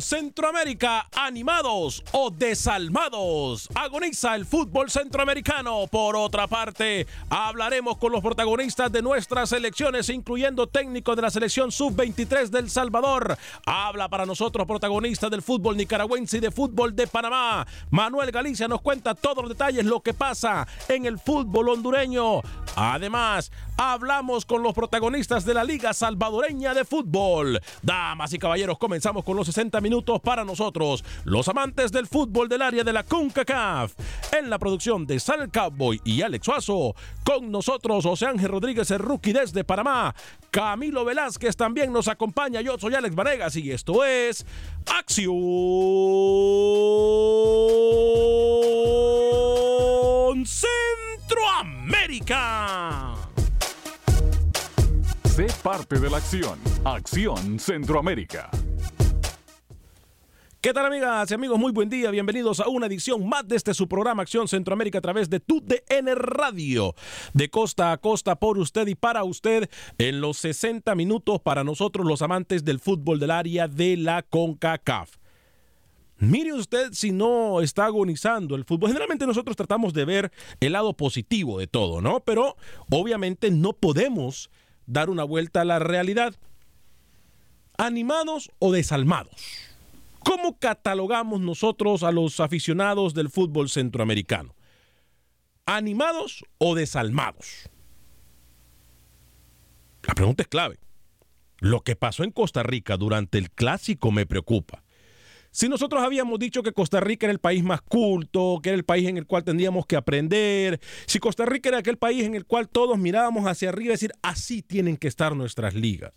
Centroamérica, animados o desalmados, agoniza el fútbol centroamericano. Por otra parte, hablaremos con los protagonistas de nuestras selecciones, incluyendo técnicos de la selección sub-23 del Salvador. Habla para nosotros protagonista del fútbol nicaragüense y de fútbol de Panamá. Manuel Galicia nos cuenta todos los detalles, lo que pasa en el fútbol hondureño. Además, hablamos con los protagonistas de la Liga Salvadoreña de Fútbol. Damas y caballeros, comenzamos con los 60 minutos para nosotros, los amantes del fútbol del área de la CONCACAF. En la producción de Sal Cowboy y Alex Suazo, con nosotros José Ángel Rodríguez, el rookie desde Panamá. Camilo Velázquez también nos acompaña. Yo soy Alex Vanegas y esto es Acción Centroamérica. Sé parte de la acción. Acción Centroamérica. ¿Qué tal amigas y amigos? Muy buen día, bienvenidos a una edición más de este su programa Acción Centroamérica a través de TUDN Radio, de costa a costa por usted y para usted en los 60 minutos para nosotros los amantes del fútbol del área de la CONCACAF. Mire usted si no está agonizando el fútbol. Generalmente nosotros tratamos de ver el lado positivo de todo, ¿no? Pero obviamente no podemos dar una vuelta a la realidad. ¿Animados o desalmados? ¿Cómo catalogamos nosotros a los aficionados del fútbol centroamericano? ¿Animados o desalmados? La pregunta es clave. Lo que pasó en Costa Rica durante el clásico me preocupa. Si nosotros habíamos dicho que Costa Rica era el país más culto, que era el país en el cual tendríamos que aprender, si Costa Rica era aquel país en el cual todos mirábamos hacia arriba y decir, así tienen que estar nuestras ligas.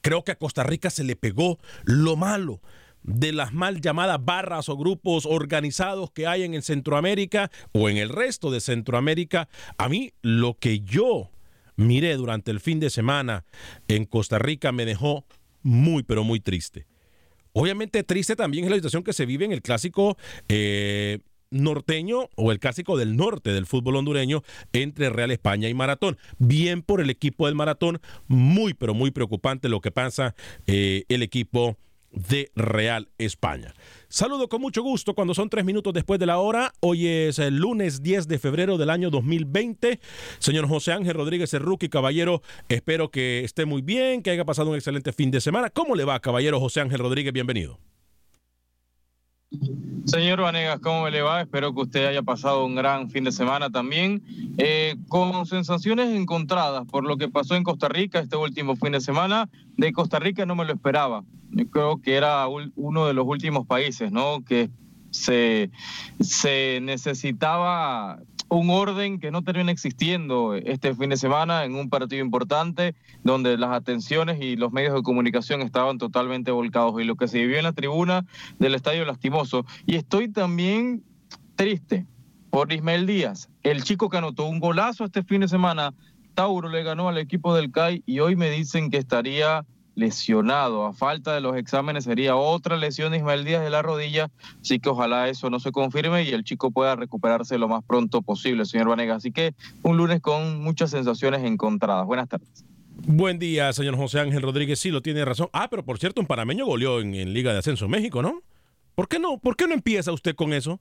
Creo que a Costa Rica se le pegó lo malo de las mal llamadas barras o grupos organizados que hay en el Centroamérica o en el resto de Centroamérica. A mí lo que yo miré durante el fin de semana en Costa Rica me dejó muy, pero muy triste. Obviamente triste también es la situación que se vive en el clásico eh, norteño o el clásico del norte del fútbol hondureño entre Real España y Maratón. Bien por el equipo del Maratón, muy pero muy preocupante lo que pasa eh, el equipo de Real España. Saludo con mucho gusto cuando son tres minutos después de la hora. Hoy es el lunes 10 de febrero del año 2020. Señor José Ángel Rodríguez rookie, caballero, espero que esté muy bien, que haya pasado un excelente fin de semana. ¿Cómo le va, caballero José Ángel Rodríguez? Bienvenido. Señor Vanegas, ¿cómo le va? Espero que usted haya pasado un gran fin de semana también, eh, con sensaciones encontradas por lo que pasó en Costa Rica este último fin de semana. De Costa Rica no me lo esperaba. Creo que era uno de los últimos países, ¿no? Que se, se necesitaba un orden que no termina existiendo este fin de semana en un partido importante donde las atenciones y los medios de comunicación estaban totalmente volcados y lo que se vivió en la tribuna del estadio lastimoso. Y estoy también triste por Ismael Díaz, el chico que anotó un golazo este fin de semana. Tauro le ganó al equipo del CAI y hoy me dicen que estaría lesionado. A falta de los exámenes sería otra lesión de Ismael Díaz de la rodilla, así que ojalá eso no se confirme y el chico pueda recuperarse lo más pronto posible, señor Vanega. Así que un lunes con muchas sensaciones encontradas. Buenas tardes. Buen día, señor José Ángel Rodríguez. Sí, lo tiene razón. Ah, pero por cierto, un panameño goleó en, en Liga de Ascenso México, ¿no? ¿Por qué no? ¿Por qué no empieza usted con eso?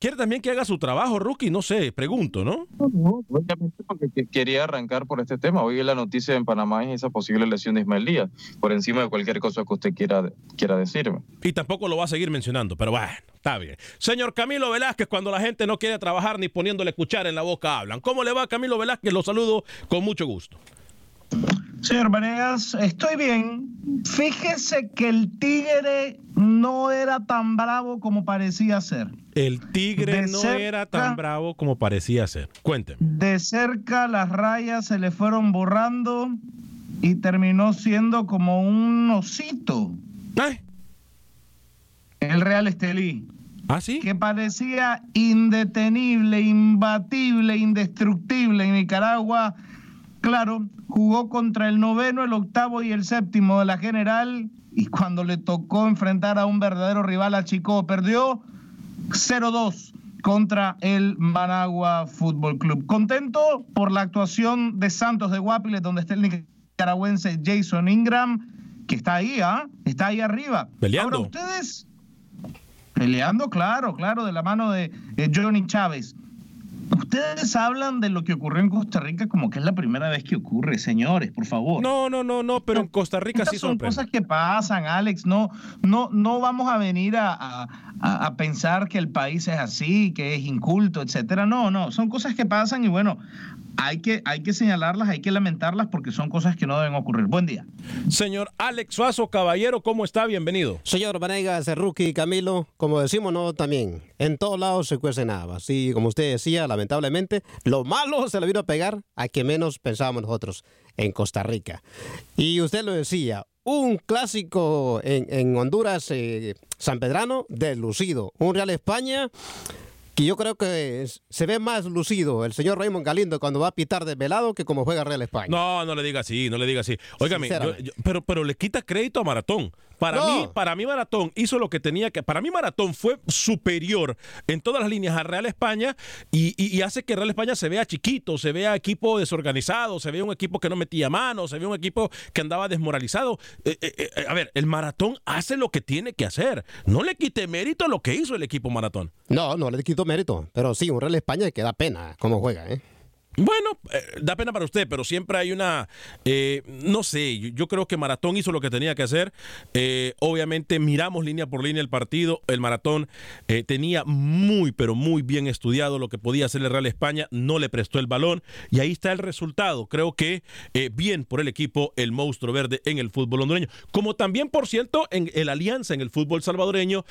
Quiere también que haga su trabajo, Rookie, no sé, pregunto, ¿no? No, obviamente porque quería arrancar por este tema. Hoy la noticia en Panamá es esa posible lesión de Ismael Díaz, por encima de cualquier cosa que usted quiera, quiera decirme. Y tampoco lo va a seguir mencionando, pero bueno, está bien. Señor Camilo Velázquez, cuando la gente no quiere trabajar ni poniéndole cuchara en la boca hablan. ¿Cómo le va Camilo Velázquez? Lo saludo con mucho gusto. Señor Vanegas, estoy bien. Fíjese que el Tigre no era tan bravo como parecía ser. El Tigre no era tan bravo como parecía ser. Cuénteme. De cerca las rayas se le fueron borrando y terminó siendo como un osito. ¿Eh? El Real Estelí. ¿Ah, sí? Que parecía indetenible, imbatible, indestructible en Nicaragua Claro, jugó contra el noveno, el octavo y el séptimo de la general y cuando le tocó enfrentar a un verdadero rival a Chico, perdió 0-2 contra el Managua Fútbol Club. Contento por la actuación de Santos de Guapiles, donde está el nicaragüense Jason Ingram, que está ahí, ¿ah? Está ahí arriba. Peleando. Ahora ustedes peleando, claro, claro, de la mano de Johnny Chávez. Ustedes hablan de lo que ocurrió en Costa Rica como que es la primera vez que ocurre, señores, por favor. No, no, no, no, pero en Costa Rica sí son cosas que pasan, Alex. No, no, no vamos a venir a, a, pensar que el país es así, que es inculto, etcétera. No, no, son cosas que pasan y bueno, hay que, hay que señalarlas, hay que lamentarlas porque son cosas que no deben ocurrir. Buen día. Señor Alex Suazo, caballero, ¿cómo está? Bienvenido. Señor Vanegas, Rookie, Camilo, como decimos no también, en todos lados se cuece nada. Sí, como usted decía, lamentablemente, lo malo se le vino a pegar a que menos pensábamos nosotros en Costa Rica. Y usted lo decía, un clásico en, Honduras, eh, San Pedrano, deslucido. Un Real España y yo creo que se ve más lucido el señor Raymond Galindo cuando va a pitar desvelado que como juega Real España. No, no le diga así, no le diga así. Óigame, pero, pero le quita crédito a Maratón. Para mí, para mí Maratón hizo lo que tenía que. Para mí Maratón fue superior en todas las líneas a Real España y, hace que Real España se vea chiquito, se vea equipo desorganizado, se vea un equipo que no metía manos, se vea un equipo que andaba desmoralizado. Eh, eh, eh, a ver, el Maratón hace lo que tiene que hacer. No le quite mérito a lo que hizo el equipo Maratón. No, no le quito mérito, pero sí, un Real España que da pena cómo juega, ¿eh? Bueno, eh, da pena para usted, pero siempre hay una, eh, no sé, yo, creo que Maratón hizo lo que tenía que hacer. Eh, obviamente miramos línea por línea el partido. El Maratón tenía muy, pero muy bien estudiado lo que podía hacer el Real España. No le prestó el balón y ahí está el resultado. Creo que bien por el equipo, el monstruo verde en el fútbol hondureño. Como también, por cierto, en el Alianza en el fútbol salvadoreño,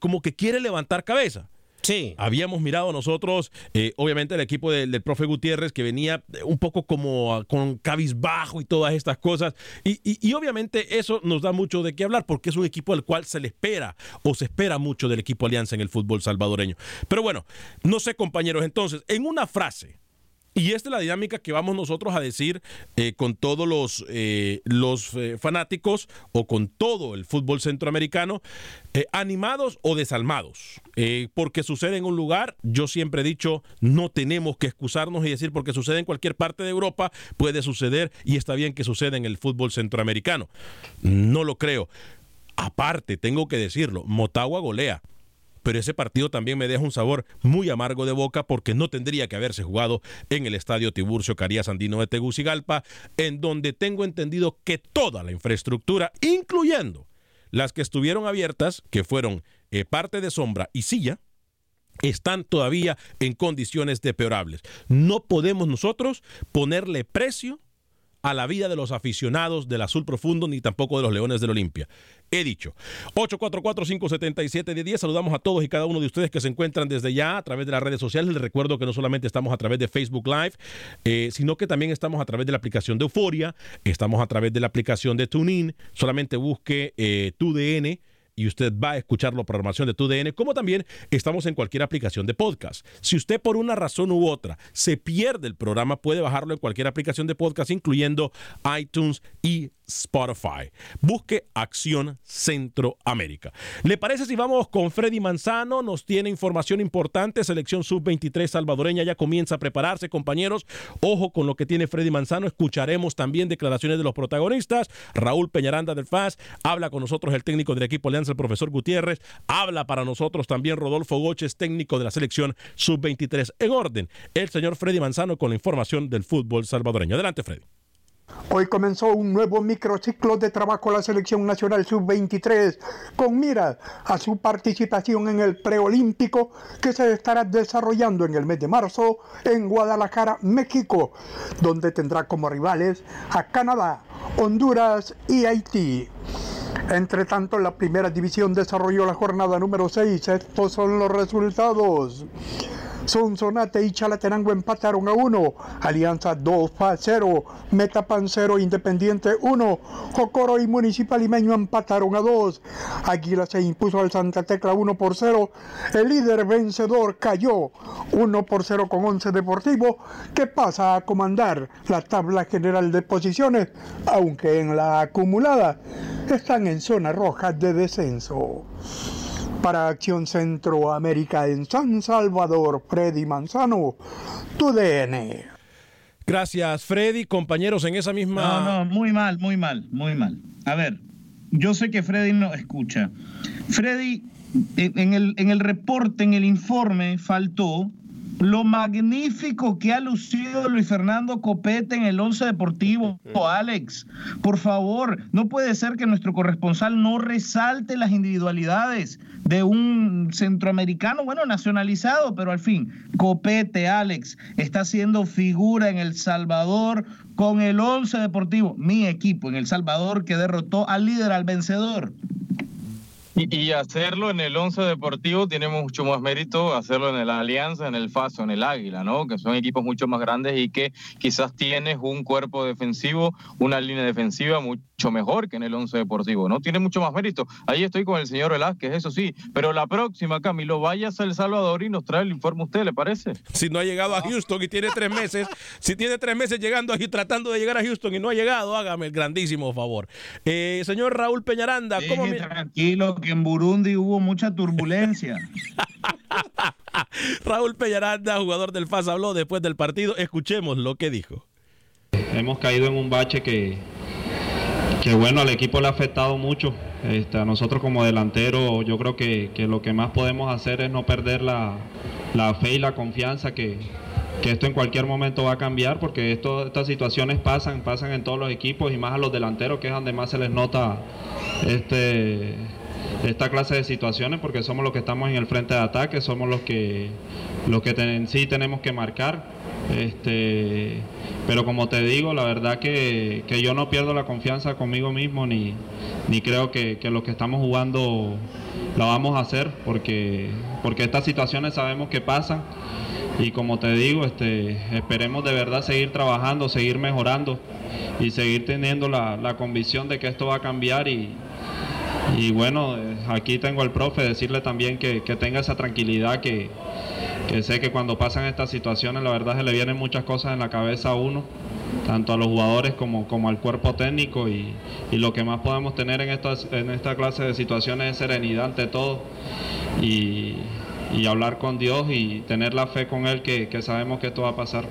como que quiere levantar cabeza. Sí. Habíamos mirado nosotros, eh, obviamente, el equipo del, profe Gutiérrez, que venía un poco como con cabizbajo y todas estas cosas. Y, obviamente eso nos da mucho de qué hablar, porque es un equipo al cual se le espera o se espera mucho del equipo Alianza en el fútbol salvadoreño. Pero bueno, no sé, compañeros, entonces, en una frase, y esta es la dinámica que vamos nosotros a decir eh, con todos los, eh, los eh, fanáticos o con todo el fútbol centroamericano, animados o desalmados. porque sucede en un lugar, yo siempre he dicho, no tenemos que excusarnos y decir porque sucede en cualquier parte de Europa, puede suceder y está bien que suceda en el fútbol centroamericano. No lo creo. Aparte, tengo que decirlo, Motagua golea pero ese partido también me deja un sabor muy amargo de boca porque no tendría que haberse jugado en el estadio Tiburcio Carías Andino de Tegucigalpa, en donde tengo entendido que toda la infraestructura, incluyendo las que estuvieron abiertas, que fueron eh, parte de sombra y silla, están todavía en condiciones deplorables. No podemos nosotros ponerle precio a la vida de los aficionados del azul profundo ni tampoco de los leones del Olimpia. He dicho. 844-577-10. Saludamos a todos y cada uno de ustedes que se encuentran desde ya a través de las redes sociales. Les recuerdo que no solamente estamos a través de Facebook Live, eh, sino que también estamos a través de la aplicación de Euforia, estamos a través de la aplicación de TuneIn. Solamente busque eh, tu DN y usted va a escuchar la programación de TUDN, como también estamos en cualquier aplicación de podcast. Si usted por una razón u otra se pierde el programa, puede bajarlo en cualquier aplicación de podcast, incluyendo iTunes y Spotify. Busque Acción Centroamérica. ¿Le parece si vamos con Freddy Manzano? Nos tiene información importante. Selección Sub-23 salvadoreña ya comienza a prepararse, compañeros. Ojo con lo que tiene Freddy Manzano. Escucharemos también declaraciones de los protagonistas. Raúl Peñaranda del FAS. Habla con nosotros el técnico del equipo Alianza, el profesor Gutiérrez. Habla para nosotros también Rodolfo Goches, técnico de la selección Sub-23. En orden, el señor Freddy Manzano con la información del fútbol salvadoreño. Adelante, Freddy. Hoy comenzó un nuevo microciclo de trabajo la selección nacional sub-23 con mira a su participación en el preolímpico que se estará desarrollando en el mes de marzo en Guadalajara, México, donde tendrá como rivales a Canadá, Honduras y Haití. Entre tanto, la primera división desarrolló la jornada número 6. Estos son los resultados. Sonsonate y Chalatenango empataron a 1, Alianza 2 a 0, Metapan 0, Independiente 1, Jocoro y Municipal Limeño empataron a 2, Águila se impuso al Santa Tecla 1 por 0, el líder vencedor cayó 1 por 0 con 11 Deportivo, que pasa a comandar la tabla general de posiciones, aunque en la acumulada están en zona roja de descenso. Para Acción Centroamérica en San Salvador, Freddy Manzano, tu DN. Gracias, Freddy. Compañeros, en esa misma. No, no, muy mal, muy mal, muy mal. A ver, yo sé que Freddy no escucha. Freddy, en el, en el reporte, en el informe, faltó lo magnífico que ha lucido Luis Fernando Copete en el Once Deportivo. Alex, por favor, no puede ser que nuestro corresponsal no resalte las individualidades de un centroamericano, bueno, nacionalizado, pero al fin, Copete, Alex, está siendo figura en El Salvador con el Once Deportivo, mi equipo en El Salvador que derrotó al líder, al vencedor. Y, hacerlo en el Once Deportivo tiene mucho más mérito hacerlo en la Alianza, en el Faso, en el Águila, ¿no? Que son equipos mucho más grandes y que quizás tienes un cuerpo defensivo, una línea defensiva mucho mejor que en el Once Deportivo, ¿no? Tiene mucho más mérito. Ahí estoy con el señor Velázquez, eso sí. Pero la próxima, Camilo, vayas a El Salvador y nos trae el informe usted, ¿le parece? Si no ha llegado a Houston y tiene tres meses, si tiene tres meses llegando aquí, tratando de llegar a Houston y no ha llegado, hágame el grandísimo favor. Eh, señor Raúl Peñaranda, ¿cómo me... Tranquilo, en Burundi hubo mucha turbulencia. Raúl Peñaranda, jugador del FAS, habló después del partido. Escuchemos lo que dijo. Hemos caído en un bache que, que bueno, al equipo le ha afectado mucho. Este, a nosotros como delantero yo creo que, lo que más podemos hacer es no perder la, fe y la confianza que, que, esto en cualquier momento va a cambiar porque esto, estas situaciones pasan, pasan en todos los equipos y más a los delanteros que es donde más se les nota este esta clase de situaciones porque somos los que estamos en el frente de ataque, somos los que, los que sí tenemos que marcar. Este, pero como te digo, la verdad que, yo no pierdo la confianza conmigo mismo ni, ni creo que, que, lo que estamos jugando lo vamos a hacer porque, porque estas situaciones sabemos que pasan y como te digo, este, esperemos de verdad seguir trabajando, seguir mejorando y seguir teniendo la, la convicción de que esto va a cambiar y, y bueno, eh, aquí tengo al profe, decirle también que, tenga esa tranquilidad, que, sé que cuando pasan estas situaciones, la verdad se le vienen muchas cosas en la cabeza a uno, tanto a los jugadores como, como al cuerpo técnico, y, lo que más podemos tener en, estas, en esta clase de situaciones es serenidad ante todo, y, hablar con Dios y tener la fe con Él que, que sabemos que esto va a pasar.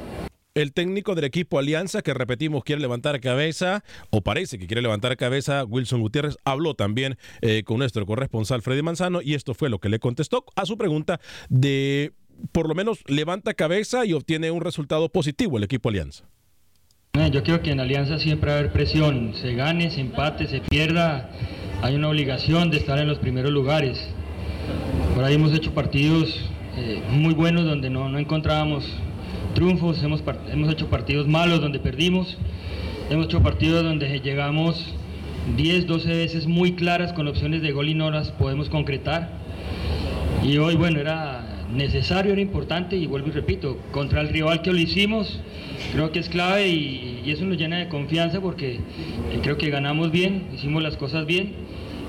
El técnico del equipo Alianza, que repetimos quiere levantar cabeza, o parece que quiere levantar cabeza, Wilson Gutiérrez, habló también eh, con nuestro corresponsal Freddy Manzano y esto fue lo que le contestó a su pregunta de, por lo menos, levanta cabeza y obtiene un resultado positivo el equipo Alianza. Eh, yo creo que en Alianza siempre va a haber presión, se gane, se empate, se pierda, hay una obligación de estar en los primeros lugares. Por ahí hemos hecho partidos eh, muy buenos donde no, no encontrábamos triunfos, hemos, hemos hecho partidos malos donde perdimos, hemos hecho partidos donde llegamos 10, 12 veces muy claras con opciones de gol y no las podemos concretar. Y hoy, bueno, era necesario, era importante y vuelvo y repito, contra el rival que lo hicimos, creo que es clave y, eso nos llena de confianza porque creo que ganamos bien, hicimos las cosas bien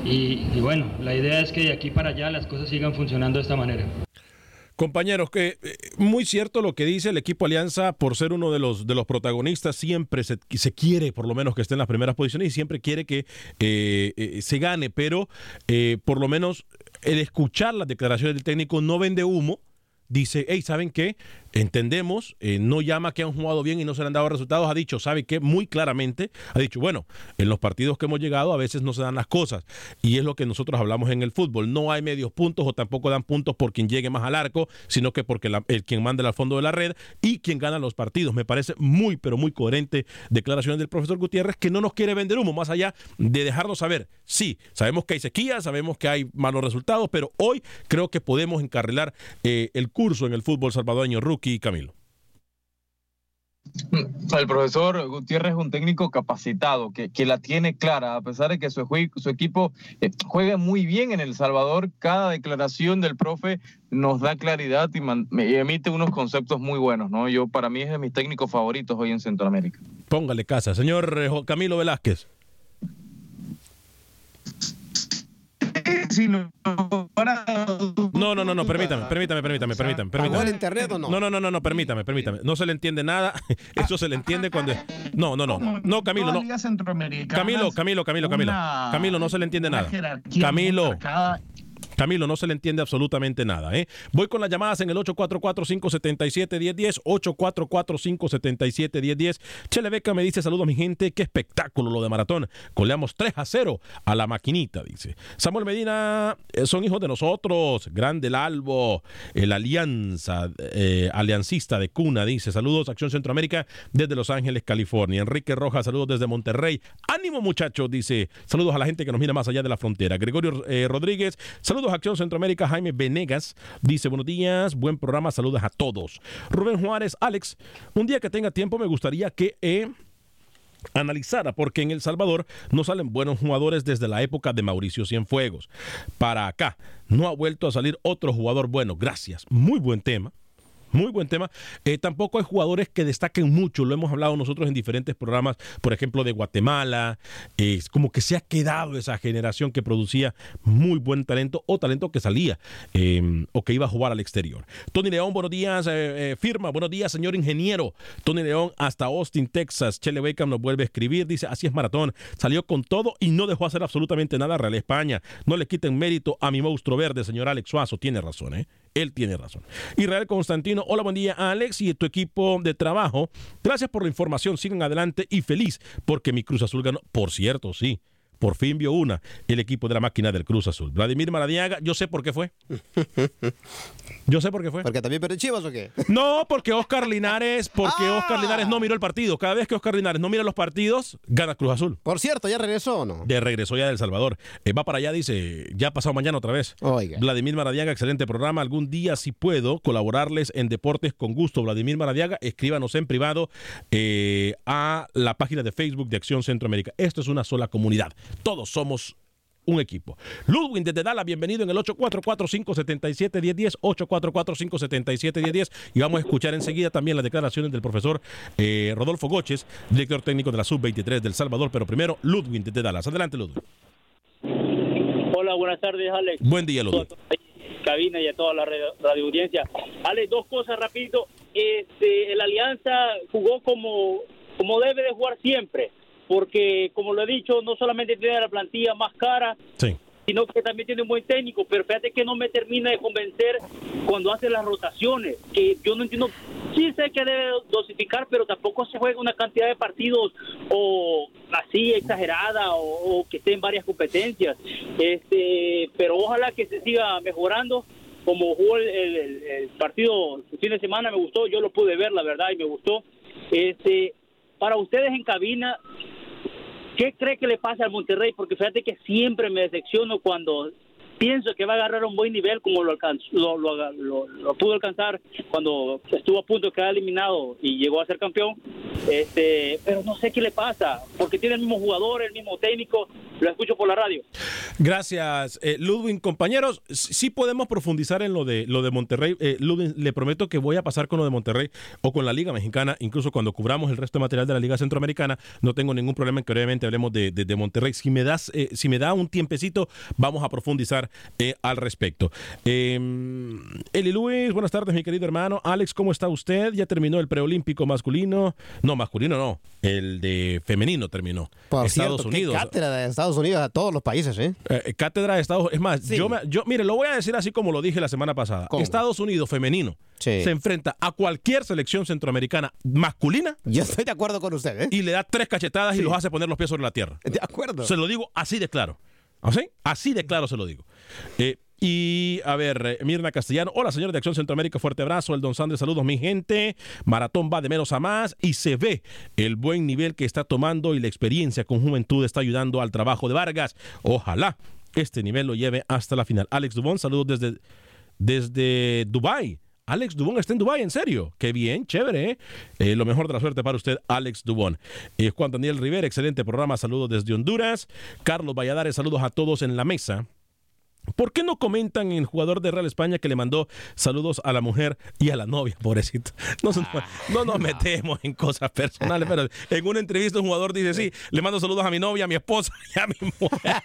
y, y bueno, la idea es que de aquí para allá las cosas sigan funcionando de esta manera. Compañeros, que eh, muy cierto lo que dice el equipo Alianza por ser uno de los de los protagonistas, siempre se, se quiere por lo menos que esté en las primeras posiciones y siempre quiere que eh, eh, se gane, pero por lo menos el escuchar las declaraciones del técnico no vende humo, dice, hey, ¿saben qué? Entendemos, eh, no llama que han jugado bien y no se le han dado resultados, ha dicho, sabe que muy claramente, ha dicho, bueno, en los partidos que hemos llegado a veces no se dan las cosas y es lo que nosotros hablamos en el fútbol, no hay medios puntos o tampoco dan puntos por quien llegue más al arco, sino que porque el quien manda al fondo de la red y quien gana los partidos. Me parece muy, pero muy coherente declaraciones del profesor Gutiérrez que no nos quiere vender humo, más allá de dejarnos saber, sí, sabemos que hay sequía, sabemos que hay malos resultados, pero hoy creo que podemos encarrilar eh, el curso en el fútbol salvadoreño rookie Camilo. El profesor Gutiérrez es un técnico capacitado, que, que la tiene clara, a pesar de que su, su equipo eh, juega muy bien en El Salvador, cada declaración del profe nos da claridad y, y, emite unos conceptos muy buenos, ¿no? Yo, para mí, es de mis técnicos favoritos hoy en Centroamérica. Póngale casa. Señor eh, Camilo Velázquez. No, no, no, no, permítame, permítame, permítame, permítame, permítame. el internet o no? No, no, no, no, no, permítame, permítame. No se le entiende nada. Eso se le entiende cuando. No, no, no. No, Camilo, no. Camilo, Camilo, Camilo, Camilo. Camilo, no se le entiende nada. Camilo. Camilo, no se le entiende absolutamente nada. ¿eh? Voy con las llamadas en el 844-577-1010, 844-577-1010. Chele Beca me dice, saludos mi gente, qué espectáculo lo de maratón. Coleamos 3 a 0 a la maquinita, dice. Samuel Medina, eh, son hijos de nosotros, grande el Albo, el Alianza, eh, aliancista de cuna, dice. Saludos, Acción Centroamérica desde Los Ángeles, California. Enrique Rojas, saludos desde Monterrey. Ánimo muchachos, dice. Saludos a la gente que nos mira más allá de la frontera. Gregorio Rodríguez, saludos Acción Centroamérica, Jaime Venegas dice buenos días, buen programa, saludos a todos. Rubén Juárez, Alex, un día que tenga tiempo me gustaría que... Eh, analizara, porque en El Salvador no salen buenos jugadores desde la época de Mauricio Cienfuegos. Para acá, no ha vuelto a salir otro jugador bueno. Gracias. Muy buen tema. Muy buen tema. Eh, tampoco hay jugadores que destaquen mucho, lo hemos hablado nosotros en diferentes programas, por ejemplo, de Guatemala. Es como que se ha quedado esa generación que producía muy buen talento o talento que salía em, o que iba a jugar al exterior. Tony León, buenos días. Eh, eh, firma, buenos días, señor ingeniero. Tony León hasta Austin, Texas. Chele Beckham nos vuelve a escribir. Dice, así es maratón. Salió con todo y no dejó hacer absolutamente nada a Real España. No le quiten mérito a mi monstruo verde, señor Alex Suazo. Tiene razón, ¿eh? Él tiene razón. Israel Constantino, hola, buen día, Alex y tu equipo de trabajo. Gracias por la información, sigan adelante y feliz porque mi Cruz Azul ganó. Por cierto, sí. Por fin vio una el equipo de la máquina del Cruz Azul. Vladimir Maradiaga, yo sé por qué fue. Yo sé por qué fue. ¿Porque también perdió Chivas o qué? No, porque Oscar Linares, porque ah. Oscar Linares no miró el partido. Cada vez que Oscar Linares no mira los partidos, gana Cruz Azul. Por cierto, ¿ya regresó o no? De regresó ya del Salvador. Eh, va para allá, dice, ya ha pasado mañana otra vez. Oiga. Vladimir Maradiaga, excelente programa. Algún día, si puedo, colaborarles en Deportes con Gusto. Vladimir Maradiaga, escríbanos en privado eh, a la página de Facebook de Acción Centroamérica. Esto es una sola comunidad. Todos somos un equipo. Ludwin desde Dallas, bienvenido en el 844-577-1010, 844-577-1010 y vamos a escuchar enseguida también las declaraciones del profesor eh, Rodolfo Goches, director técnico de la Sub-23 del Salvador, pero primero Ludwin desde Dallas. Adelante, Ludwin. Hola, buenas tardes, Alex. Buen día, Ludwin. Cabina y a toda la radio audiencia. Alex, dos cosas rapidito. Este, el Alianza jugó como, como debe de jugar siempre porque como lo he dicho, no solamente tiene la plantilla más cara, sino que también tiene un buen técnico, pero fíjate que no me termina de convencer cuando hace las rotaciones, que yo no entiendo, sí sé que debe dosificar, pero tampoco se juega una cantidad de partidos o así exagerada o, que esté en varias competencias, este, pero ojalá que se siga mejorando como jugó el, el, partido el fin de semana me gustó, yo lo pude ver la verdad y me gustó. Este, para ustedes en cabina, ¿Qué cree que le pasa al Monterrey? Porque fíjate que siempre me decepciono cuando pienso que va a agarrar un buen nivel como lo, alcanzó, lo, pudo alcanzar cuando estuvo a punto de quedar eliminado y llegó a ser campeón. Este, pero no sé qué le pasa, porque tiene el mismo jugador, el mismo técnico, lo escucho por la radio. Gracias, eh, Ludwin. Compañeros, sí podemos profundizar en lo de lo de Monterrey. Eh, Ludwin, le prometo que voy a pasar con lo de Monterrey o con la Liga Mexicana, incluso cuando cubramos el resto de material de la Liga Centroamericana. No tengo ningún problema en que obviamente hablemos de, de, de Monterrey. Si me das, eh, si me da un tiempecito, vamos a profundizar eh, al respecto. Eh, Eli Luis, buenas tardes, mi querido hermano. Alex, ¿cómo está usted? Ya terminó el preolímpico masculino. No, masculino no. El de femenino terminó. Por Estados cierto, Unidos. cátedra de Estados Unidos a todos los países, ¿eh? Eh, cátedra de Estados Es más, Sí. yo, me- yo, mire, lo voy a decir así como lo dije la semana pasada. ¿Cómo? Estados Unidos femenino Sí. se enfrenta a cualquier selección centroamericana masculina. Yo estoy de acuerdo con usted, ¿eh? Y le da tres cachetadas y los hace poner los pies sobre la tierra. De acuerdo. Se lo digo así de claro. ¿Así? Así de claro se lo digo. Eh, y a ver, eh, Mirna Castellano, hola señor de Acción Centroamérica, fuerte abrazo, el Don Sanders, saludos mi gente, Maratón va de menos a más y se ve el buen nivel que está tomando y la experiencia con juventud está ayudando al trabajo de Vargas. Ojalá este nivel lo lleve hasta la final. Alex Dubón, saludos desde, desde Dubai. Alex Dubón está en Dubai, en serio. Qué bien, chévere. Eh, lo mejor de la suerte para usted, Alex Dubón. Eh, Juan Daniel Rivera, excelente programa. Saludos desde Honduras. Carlos Valladares, saludos a todos en la mesa. ¿Por qué no comentan en el jugador de Real España que le mandó saludos a la mujer y a la novia, pobrecito? No, no nos metemos en cosas personales, pero en una entrevista un jugador dice, sí, le mando saludos a mi novia, a mi esposa y a mi mujer.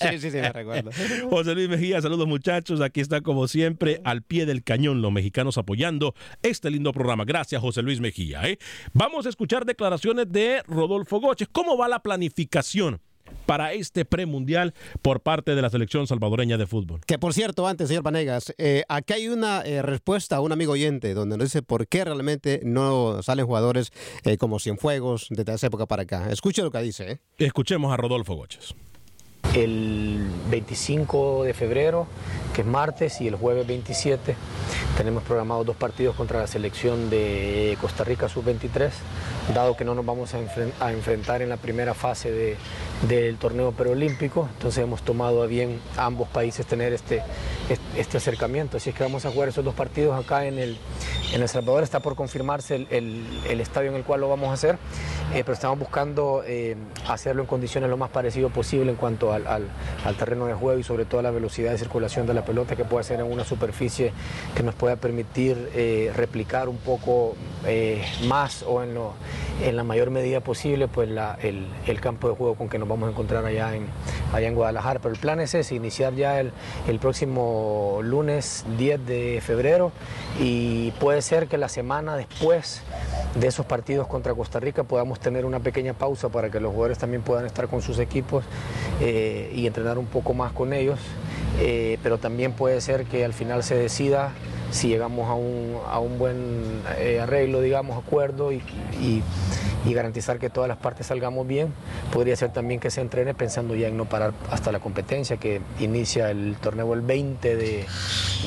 Sí, sí, sí, me recuerdo. José Luis Mejía, saludos muchachos. Aquí está como siempre al pie del cañón los mexicanos apoyando este lindo programa. Gracias José Luis Mejía. ¿eh? Vamos a escuchar declaraciones de Rodolfo Goches. ¿Cómo va la planificación para este premundial por parte de la selección salvadoreña de fútbol? Que por cierto, antes, señor Panegas, eh, aquí hay una eh, respuesta a un amigo oyente donde nos dice por qué realmente no salen jugadores eh, como Cienfuegos desde esa época para acá. Escuche lo que dice. ¿eh? Escuchemos a Rodolfo Goches. el 25 de febrero, que es martes, y el jueves 27 tenemos programados dos partidos contra la selección de Costa Rica sub-23, dado que no nos vamos a, enfren- a enfrentar en la primera fase de- del torneo preolímpico, entonces hemos tomado a bien ambos países tener este, este, acercamiento, así es que vamos a jugar esos dos partidos acá en El, en el Salvador, está por confirmarse el, el- estadio en el cual lo vamos a hacer, eh, pero estamos buscando eh, hacerlo en condiciones lo más parecido posible en cuanto al, al- terreno de juego y sobre todo a la velocidad de circulación de la pelota que pueda ser en una superficie que nos pueda permitir eh, replicar un poco más o en, lo- en la mayor medida posible pues la- el, el campo de juego con que nos vamos a encontrar allá en, allá en Guadalajara. Pero el plan es ese, iniciar ya el, el próximo lunes 10 de febrero y puede ser que la semana después de esos partidos contra Costa Rica podamos tener una pequeña pausa para que los jugadores también puedan estar con sus equipos eh, y entrenar un poco más con ellos. Eh, pero también puede ser que al final se decida si llegamos a un, a un buen eh, arreglo, digamos, acuerdo y, y- garantizar que todas las partes salgamos bien. Podría ser también que se entrene pensando ya en no parar hasta la competencia que inicia el torneo el 20 de,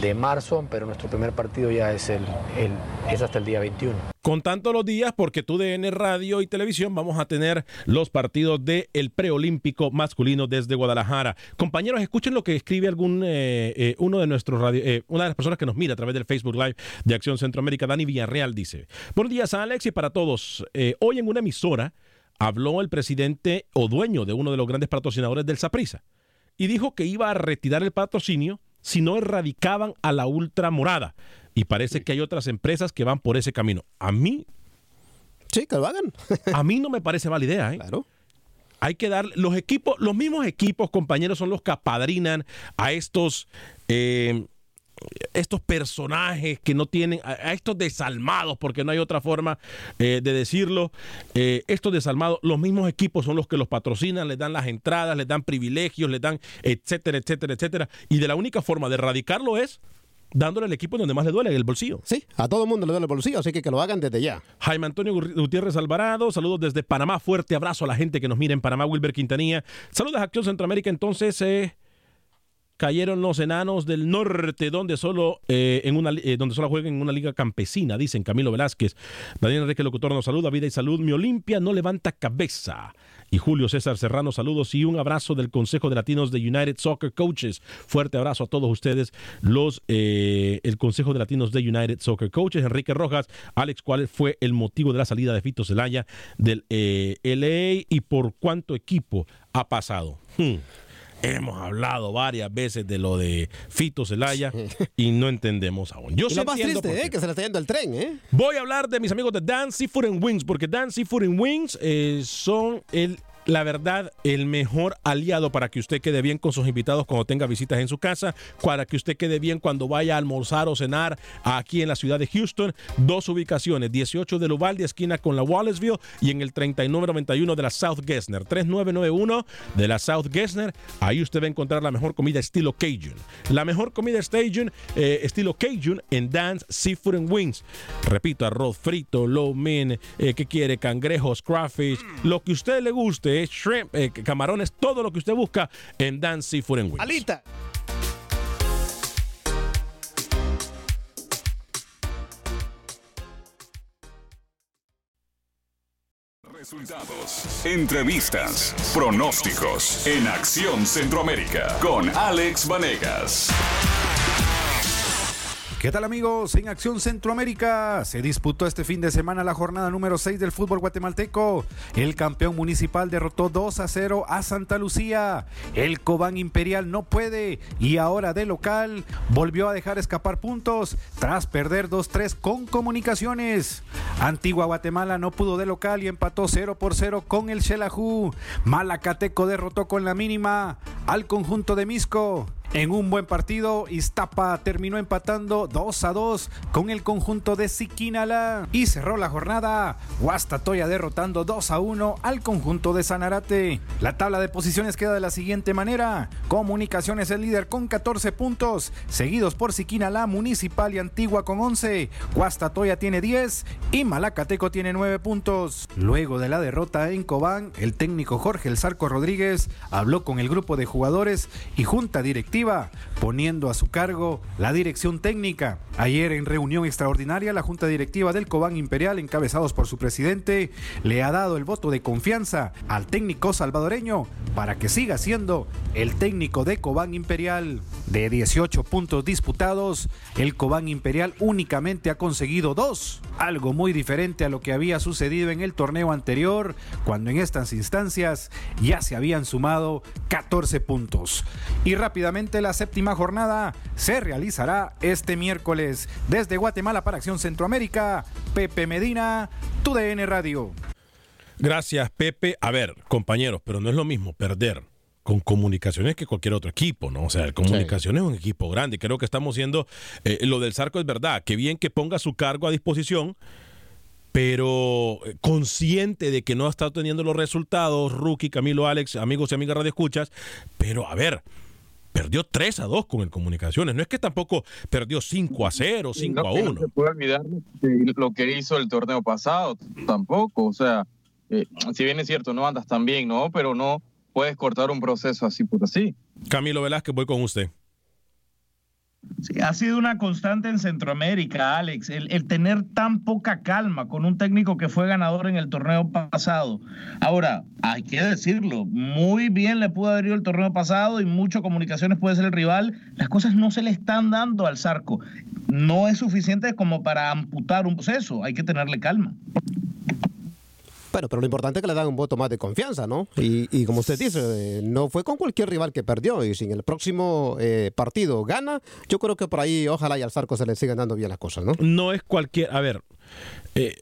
de marzo, pero nuestro primer partido ya es, el, el- es hasta el día 21. Contando los días, porque tu DN Radio y Televisión vamos a tener los partidos del el preolímpico masculino desde Guadalajara. Compañeros, escuchen lo que escribe algún eh, eh, uno de nuestros eh, una de las personas que nos mira a través del Facebook Live de Acción Centroamérica, Dani Villarreal, dice: Buenos días, Alex, y para todos. Eh, hoy en una emisora habló el presidente o dueño de uno de los grandes patrocinadores del Saprisa y dijo que iba a retirar el patrocinio si no erradicaban a la ultramorada. Y parece que hay otras empresas que van por ese camino. A mí. Sí, que lo hagan. a mí no me parece mala idea, ¿eh? Claro. Hay que dar. Los equipos, los mismos equipos, compañeros, son los que apadrinan a estos. eh, estos personajes que no tienen, a, estos desalmados, porque no hay otra forma eh, de decirlo, eh, estos desalmados, los mismos equipos son los que los patrocinan, les dan las entradas, les dan privilegios, les dan etcétera, etcétera, etcétera. Y de la única forma de erradicarlo es dándole al equipo donde más le duele, el bolsillo. Sí, a todo el mundo le duele el bolsillo, así que que lo hagan desde ya. Jaime Antonio Gutiérrez Alvarado, saludos desde Panamá, fuerte abrazo a la gente que nos mira en Panamá, Wilber Quintanilla. Saludos a Acción Centroamérica, entonces eh, cayeron los enanos del norte, donde solo, eh, en una, eh, donde solo juegan en una liga campesina, dicen Camilo Velázquez. Daniel Enrique Locutor nos saluda, vida y salud. Mi Olimpia no levanta cabeza. y Julio César Serrano, saludos y un abrazo del Consejo de Latinos de United Soccer Coaches. Fuerte abrazo a todos ustedes, los eh, el Consejo de Latinos de United Soccer Coaches. Enrique Rojas, Alex, ¿cuál fue el motivo de la salida de Fito Zelaya del LA y por cuánto equipo ha pasado? Hmm. Hemos hablado varias veces de lo de Fito Zelaya y no entendemos aún. Yo y sí lo más triste. ¿eh? Que se le está yendo el tren, ¿eh? Voy a hablar de mis amigos de Dan Seafood and Wings, porque Dan Seafood and Wings eh, son el la verdad, el mejor aliado para que usted quede bien con sus invitados cuando tenga visitas en su casa, para que usted quede bien cuando vaya a almorzar o cenar aquí en la ciudad de Houston. Dos ubicaciones, 18 de Uvalde, esquina con la Wallaceville, y en el 3991 de la South Gessner, 3991 de la South Gessner. Ahí usted va a encontrar la mejor comida estilo Cajun. La mejor comida Cajun, eh, estilo Cajun en Dan's Seafood and Wings. Repito, arroz frito, low min, eh, ¿qué quiere? Cangrejos, crawfish, lo que usted le guste, eh, shrimp, eh, camarones, todo lo que usted busca en Dan's Seafood and Wings. Alita. Resultados, entrevistas, pronósticos en Acción Centroamérica con Alex Vanegas. ¿Qué tal amigos? En Acción Centroamérica se disputó este fin de semana la jornada número 6 del fútbol guatemalteco. El campeón municipal derrotó 2 a 0 a Santa Lucía. El Cobán Imperial no puede y ahora de local volvió a dejar escapar puntos tras perder 2-3 con comunicaciones. Antigua Guatemala no pudo de local y empató 0 por 0 con el Xelajú. Malacateco derrotó con la mínima al conjunto de Misco. En un buen partido, Iztapa terminó empatando 2 a 2 con el conjunto de Siquinala y cerró la jornada. Guastatoya derrotando 2 a 1 al conjunto de Sanarate. La tabla de posiciones queda de la siguiente manera: Comunicaciones el líder con 14 puntos, seguidos por Siquinala, Municipal y Antigua con 11. Guastatoya tiene 10 y Malacateco tiene 9 puntos. Luego de la derrota en Cobán, el técnico Jorge El Zarco Rodríguez habló con el grupo de jugadores y junta directiva poniendo a su cargo la dirección técnica. Ayer en reunión extraordinaria, la Junta Directiva del Cobán Imperial, encabezados por su presidente, le ha dado el voto de confianza al técnico salvadoreño para que siga siendo el técnico de Cobán Imperial. De 18 puntos disputados, el Cobán Imperial únicamente ha conseguido dos, algo muy diferente a lo que había sucedido en el torneo anterior, cuando en estas instancias ya se habían sumado 14 puntos. Y rápidamente la séptima jornada se realizará este miércoles desde Guatemala para Acción Centroamérica. Pepe Medina, TUDN Radio. Gracias, Pepe. A ver, compañeros, pero no es lo mismo perder con comunicaciones que cualquier otro equipo, ¿no? O sea, comunicaciones es un equipo grande. Creo que estamos siendo, eh, lo del Zarco es verdad, que bien que ponga su cargo a disposición, pero eh, consciente de que no ha estado teniendo los resultados, Rookie, Camilo, Alex, amigos y amigas Radio Escuchas, pero a ver, perdió 3 a 2 con el Comunicaciones. No es que tampoco perdió 5 a 0, 5 no, a que 1. No se puede olvidar de lo que hizo el torneo pasado, tampoco. O sea, eh, si bien es cierto, no andas tan bien, ¿no? Pero no puedes cortar un proceso así por así. Camilo Velázquez, voy con usted. Ha sido una constante en Centroamérica, Alex, el, el, tener tan poca calma con un técnico que fue ganador en el torneo pasado. Ahora, hay que decirlo, muy bien le pudo haber ido el torneo pasado y mucho comunicaciones puede ser el rival. Las cosas no se le están dando al Zarco. No es suficiente como para amputar un proceso, hay que tenerle calma. Bueno, pero lo importante es que le dan un voto más de confianza, ¿no? Y, y como usted dice, eh, no fue con cualquier rival que perdió. Y si en el próximo eh, partido gana, yo creo que por ahí ojalá y al Zarco se le sigan dando bien las cosas, ¿no? No es cualquier. A ver. Eh,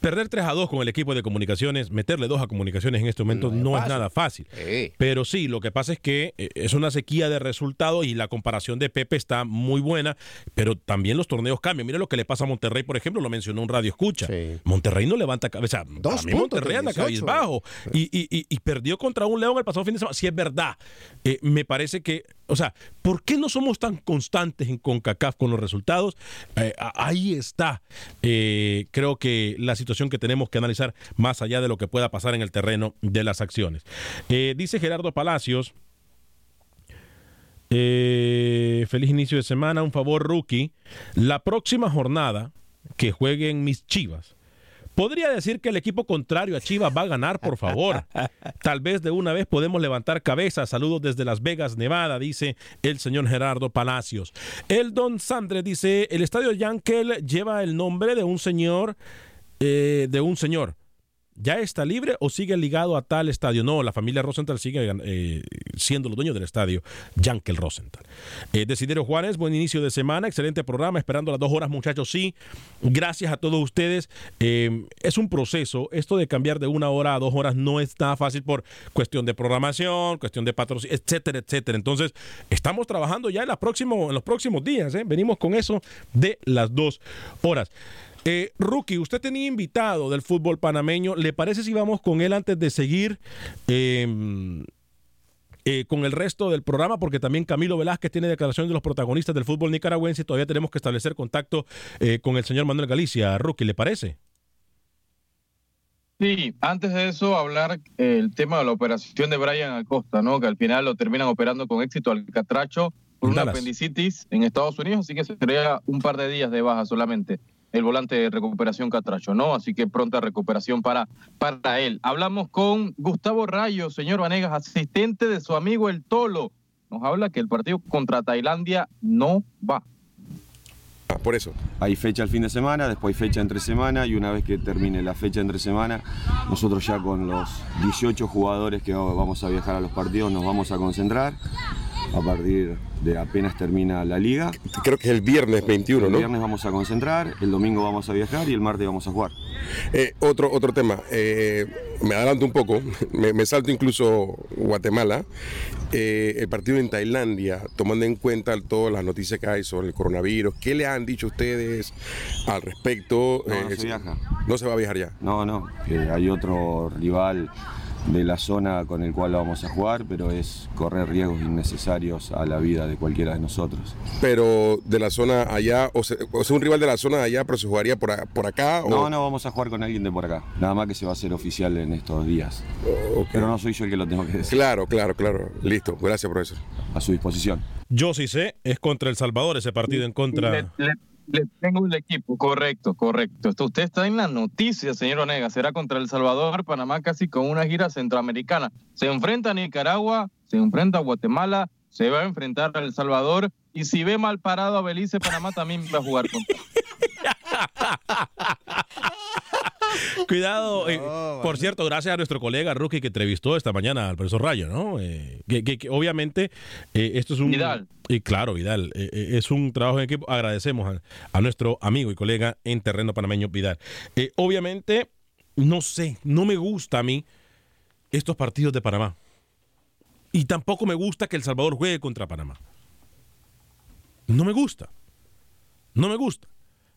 perder 3 a 2 con el equipo de comunicaciones, meterle 2 a comunicaciones en este momento no, no es, es, nada fácil. Sí. Pero sí, lo que pasa es que eh, es una sequía de resultados y la comparación de Pepe está muy buena, pero también los torneos cambian. Mira lo que le pasa a Monterrey, por ejemplo, lo mencionó un radio escucha. Sí. Monterrey no levanta cabeza. Dos a mí Monterrey anda cabizbajo y, y, y, y, perdió contra un León el pasado fin de semana. Si sí, es verdad, eh, me parece que, o sea, ¿por qué no somos tan constantes en CONCACAF con los resultados? Eh, ahí está. Eh, creo que la situación que tenemos que analizar más allá de lo que pueda pasar en el terreno de las acciones. Eh, dice Gerardo Palacios. Feliz inicio de semana, un favor rookie. La próxima jornada que jueguen mis chivas, ¿Podría decir que el equipo contrario a Chivas va a ganar, por favor? Tal vez de una vez podemos levantar cabeza. Saludos desde Las Vegas, Nevada, dice el señor Gerardo Palacios. El don Sandre dice, el estadio Yankel lleva el nombre de un señor, eh, de un señor. ¿Ya está libre o sigue ligado a tal estadio? No, la familia Rosenthal sigue eh, siendo los dueños del estadio, Yankel Rosenthal. Eh, Desiderio Juárez, buen inicio de semana, excelente programa, esperando las dos horas, muchachos. Sí, gracias a todos ustedes. Eh, es un proceso, esto de cambiar de una hora a dos horas no es fácil por cuestión de programación, cuestión de patrocinio, etcétera, etcétera. Entonces, estamos trabajando ya en los próximos días, ¿eh? venimos con eso de las dos horas. Eh, Rookie, usted tenía invitado del fútbol panameño. ¿Le parece si vamos con él antes de seguir eh, eh, con el resto del programa? Porque también Camilo Velázquez tiene declaraciones de los protagonistas del fútbol nicaragüense y todavía tenemos que establecer contacto eh, con el señor Manuel Galicia. Rookie, ¿le parece? Sí, antes de eso hablar eh, el tema de la operación de Brian Acosta, ¿no? Que al final lo terminan operando con éxito al Catracho por una Dallas. apendicitis en Estados Unidos, así que sería un par de días de baja solamente el volante de recuperación Catracho, ¿no? Así que pronta recuperación para, para él. Hablamos con Gustavo Rayo, señor Vanegas, asistente de su amigo el Tolo. Nos habla que el partido contra Tailandia no va. Ah, Por eso. Hay fecha el fin de semana, después hay fecha entre semana y una vez que termine la fecha entre semana, nosotros ya con los 18 jugadores que vamos a viajar a los partidos nos vamos a concentrar a partir de apenas termina la liga. Creo que es el viernes 21, El ¿no? viernes vamos a concentrar, el domingo vamos a viajar y el martes vamos a jugar. Eh, otro, otro tema, eh, me adelanto un poco, me, me salto incluso Guatemala, Eh, el partido en Tailandia, tomando en cuenta todas las noticias que hay sobre el coronavirus, ¿qué le han dicho ustedes al respecto? No, no Eh, se viaja. No se va a viajar ya. No, no, hay otro rival de la zona con el cual vamos a jugar, pero es correr riesgos innecesarios a la vida de cualquiera de nosotros. Pero de la zona allá, o sea, o sea, un rival de la zona de allá, pero se jugaría por, a- por acá. o- No, no, vamos a jugar con alguien de por acá. Nada más que se va a hacer oficial en estos días. Pero no soy yo el que lo tengo que decir. Claro, claro, claro. Listo. Gracias, profesor. A su disposición. Yo sí sé, es contra El Salvador ese partido en contra. Le, le- le tengo el equipo, correcto, correcto. Esto usted está en la noticia, señor Onega. Será contra El Salvador, Panamá casi con una gira centroamericana. Se enfrenta a Nicaragua, se enfrenta a Guatemala, se va a enfrentar a El Salvador. Y si ve mal parado a Belice, Panamá también va a jugar contra. Cuidado. eh, por cierto, gracias a nuestro colega Rookie que entrevistó esta mañana al profesor Rayo, ¿no? Eh, que, que- que obviamente eh, esto es un. Vidal. Y claro, Vidal. eh, eh, es un trabajo en equipo. Agradecemos a, a nuestro amigo y colega en terreno panameño, Vidal. Eh, obviamente, no sé, no me gusta a mí estos partidos de Panamá. Y tampoco me gusta que El Salvador juegue contra Panamá. No me gusta. No me gusta.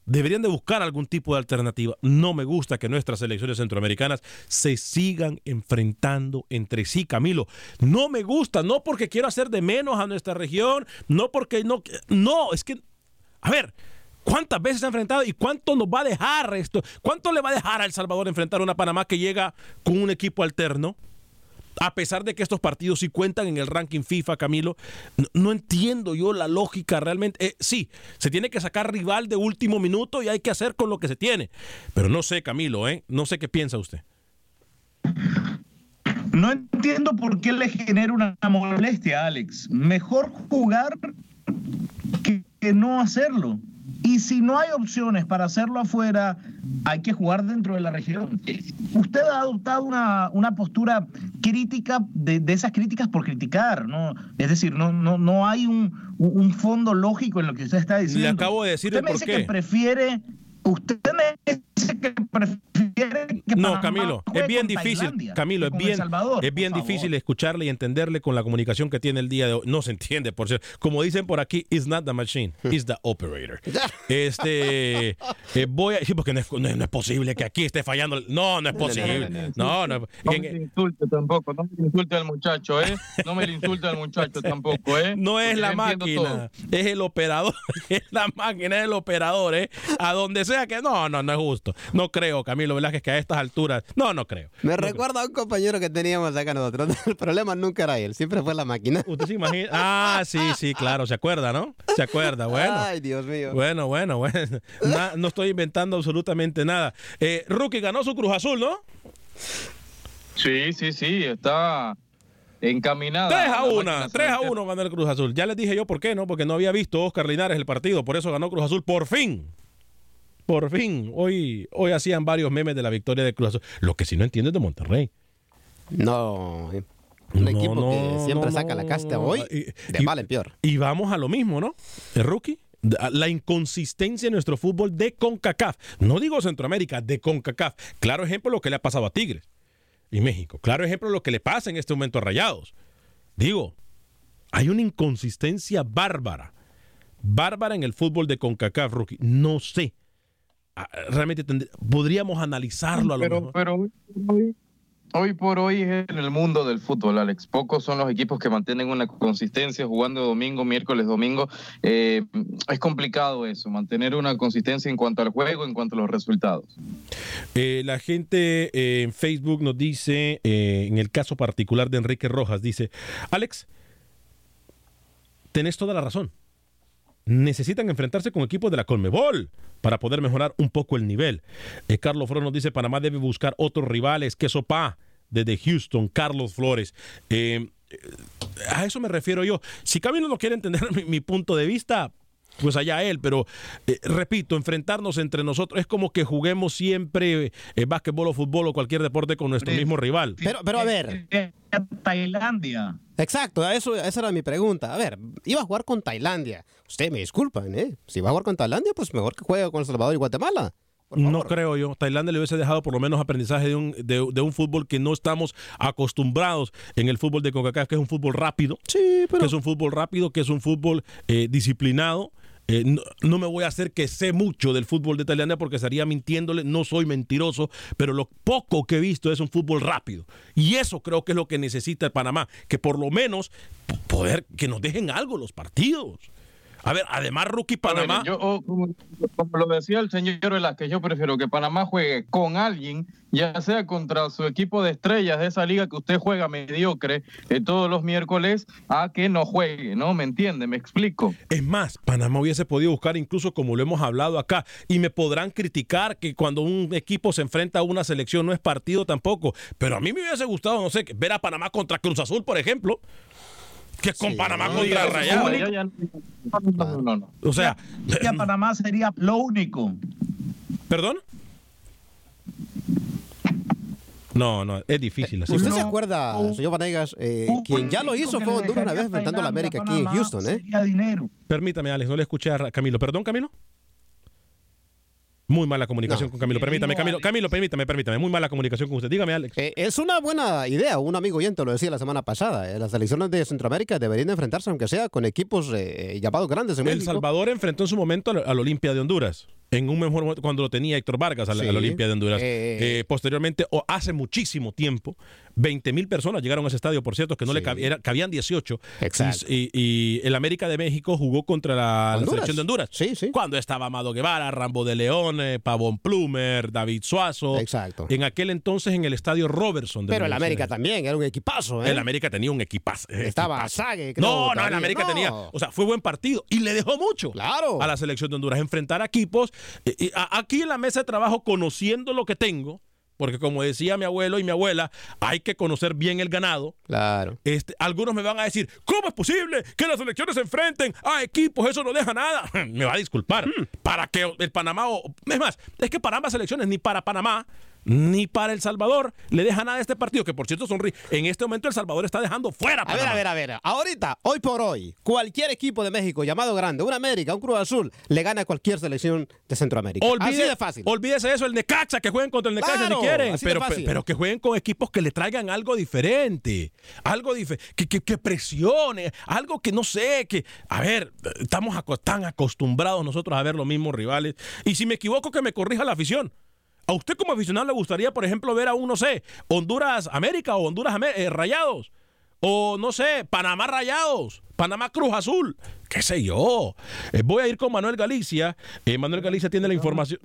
Deberían de buscar algún tipo de alternativa. No me gusta que nuestras selecciones centroamericanas se sigan enfrentando entre sí, Camilo. No me gusta, no porque quiero hacer de menos a nuestra región, no porque no... No, es que... A ver, ¿cuántas veces se ha enfrentado y cuánto nos va a dejar esto? ¿Cuánto le va a dejar a El Salvador enfrentar a una Panamá que llega con un equipo alterno? A pesar de que estos partidos sí cuentan en el ranking FIFA, Camilo, no, entiendo yo la lógica realmente. Eh, sí, se tiene que sacar rival de último minuto y hay que hacer con lo que se tiene. Pero no sé, Camilo, ¿eh? No sé qué piensa usted. No entiendo por qué le genera una molestia, Alex. Mejor jugar que no hacerlo. Y si no hay opciones para hacerlo afuera, hay que jugar dentro de la región. Usted ha adoptado una, una postura crítica de, de esas críticas por criticar, ¿no? Es decir, no, no, no hay un, un- fondo lógico en lo que usted está diciendo. Le acabo de decir usted el me dice qué. que prefiere. Usted me dice que prefiere que No, Camilo, es bien difícil. Tailandia Camilo, es bien, Salvador, es bien difícil escucharle y entenderle con la comunicación que tiene el día de hoy. No se entiende, por cierto. Como dicen por aquí, it's not the machine, it's the operator. Este, eh, voy a decir porque no es, no es- no es posible que aquí esté fallando. No, no es posible. No, no. No me le insulte tampoco, no me le insulte al muchacho, ¿eh? No me le insulte al muchacho tampoco, ¿eh? No es Porque la máquina, es el operador, es la máquina, es el operador, ¿eh? A donde sea que no, no, no es justo. No creo, Camilo Velázquez. que a estas alturas. No, no creo. Me No recuerda a un compañero que teníamos acá nosotros. El problema nunca era él, siempre fue la máquina. ¿Usted se imagina? Ah, sí, sí, claro, se acuerda, ¿no? Se acuerda, bueno. Ay, Dios mío. Bueno, bueno, bueno. Na- no estoy inventando absolutamente nada. Eh, Rookie ganó su Cruz Azul, ¿no? Sí, sí, sí, está encaminada. 3 a la 1, máquina 3 a celeste. 1 ganó el Cruz Azul. Ya les dije yo por qué, ¿no? Porque no había visto Oscar Linares el partido, por eso ganó Cruz Azul por fin. Por fin. Hoy, hoy hacían varios memes de la victoria de Cruz Azul. Lo que sí no entiendo es de Monterrey. No. Un equipo que siempre saca la casta hoy, Y- de y- mal en peor. Y vamos a lo mismo, ¿no? El rookie. La inconsistencia en nuestro fútbol de CONCACAF. No digo Centroamérica, de CONCACAF. Claro ejemplo lo que le ha pasado a Tigres y México. Claro ejemplo lo que le pasa en este momento a Rayados. Digo, hay una inconsistencia bárbara. Bárbara en el fútbol de CONCACAF, rookie. No sé. Realmente podríamos analizarlo a lo pero, mejor. pero hoy, hoy- hoy por hoy es en el mundo del fútbol, Alex. Pocos son los equipos que mantienen una consistencia jugando domingo, miércoles, domingo. Eh, es complicado eso, mantener una consistencia en cuanto al juego, en cuanto a los resultados. Eh, la gente eh, en Facebook nos dice, en el caso particular de Enrique Rojas, dice, Alex, tenés toda la razón. Necesitan enfrentarse con equipos de la Colmebol para poder mejorar un poco el nivel. Eh, Carlos Flores nos dice, Panamá debe buscar otros rivales. Que sopa desde Houston, Carlos Flores. Eh, eh, a eso me refiero yo. Si Camilo no quiere entender mi, mi punto de vista, pues allá él, pero eh, repito, enfrentarnos entre nosotros es como que juguemos siempre eh, básquetbol o fútbol o cualquier deporte con nuestro mismo rival. Pero, pero a ver. Tailandia. Exacto, eso, esa era mi pregunta. A ver, iba a jugar con Tailandia. Usted me disculpan, ¿eh? Si va a jugar con Tailandia, pues mejor que juegue con El Salvador y Guatemala. No creo yo. Tailandia le hubiese dejado por lo menos aprendizaje de un, de, de un fútbol que no estamos acostumbrados en el fútbol de CONCACAF, que es un fútbol rápido. Que es un fútbol rápido, que es un fútbol eh, disciplinado. Eh, no, no me voy a hacer que sé mucho del fútbol de Tailandia porque estaría mintiéndole, no soy mentiroso, pero lo poco que he visto es un fútbol rápido. Y eso creo que es lo que necesita el Panamá, que por lo menos poder, que nos dejen algo los partidos. A ver, además, Rookie Panamá. Ver, yo, oh, como, como lo decía el señor Velázquez, yo prefiero que Panamá juegue con alguien, ya sea contra su equipo de estrellas de esa liga que usted juega mediocre eh, todos los miércoles, a que no juegue, ¿no? ¿Me entiende? ¿Me explico? Es más, Panamá hubiese podido buscar incluso como lo hemos hablado acá y me podrán criticar que cuando un equipo se enfrenta a una selección no es partido tampoco, pero a mí me hubiese gustado, no sé, que ver a Panamá contra Cruz Azul, por ejemplo, que con Panamá contra Rayados. ya- ya- no, no, no. O sea, Ya Panamá sería lo único. ¿Perdón? No, no, es difícil. así. ¿Usted se acuerda, señor Vanegas, eh, quien ya lo hizo fue Honduras una vez enfrentando a la América aquí en Houston, ¿eh? dinero. Permítame, Alex, no le escuché a Camilo. ¿Perdón, Camilo? Muy mala comunicación No. con Camilo. Permítame, Camilo, Camilo, permítame, permítame. Muy mala comunicación con usted. Dígame, Alex. Eh, es una buena idea, un amigo oyente lo decía la semana pasada. eh, las selecciones de Centroamérica deberían de enfrentarse, aunque sea con equipos eh, llamados grandes en El México. Salvador enfrentó en su momento al Olimpia de Honduras. En un mejor momento, cuando lo tenía Héctor Vargas al, Sí. al Olimpia de Honduras. Eh, Eh, posteriormente, o hace muchísimo tiempo, 20 mil personas llegaron a ese estadio, por cierto, que no le cab- era- cabían 18. Exacto. Y, y el América de México jugó contra la, la selección de Honduras. Sí, sí. Cuando estaba Amado Guevara, Rambo de León, eh, Pavón Plumer, David Suazo. Exacto. En aquel entonces en el estadio Robertson. de Pero el América también, era un equipazo, ¿eh? El América tenía un equipazo. Estaba equipazo. Sague, creo, No, no, el. América No. tenía. O sea, fue buen partido y le dejó mucho Claro. a la selección de Honduras. Enfrentar a equipos. A- aquí en la mesa de trabajo, conociendo lo que tengo, porque como decía mi abuelo y mi abuela, hay que conocer bien el ganado. Claro. Este, algunos me van a decir, ¿cómo es posible que las selecciones se enfrenten a equipos? Eso no deja nada. me va a disculpar. Hmm. Para que el Panamá, o, es más, es que para ambas selecciones, ni para Panamá, ni para El Salvador, le deja nada a este partido, que por cierto son ri- En este momento El Salvador está dejando fuera a A ver, Panamá. a ver, a ver. Ahorita, hoy por hoy, cualquier equipo de México llamado grande, un América, un Cruz Azul, le gana a cualquier selección de Centroamérica. así de fácil. Olvídese eso, el Necaxa, que jueguen contra el Necaxa Claro, si quieren, pero, pero que jueguen con equipos que le traigan algo diferente, algo diferente, que, que, que presione, algo que no sé, que, a ver, estamos tan acostumbrados nosotros a ver los mismos rivales, y si me equivoco que me corrija la afición. ¿A usted como aficionado le gustaría, por ejemplo, ver a un, no sé, Honduras América o Honduras eh, Rayados? O no sé, Panamá Rayados. Panamá Cruz Azul, qué sé yo. Eh, voy a ir con Manuel Galicia. Eh, Manuel Galicia tiene la información.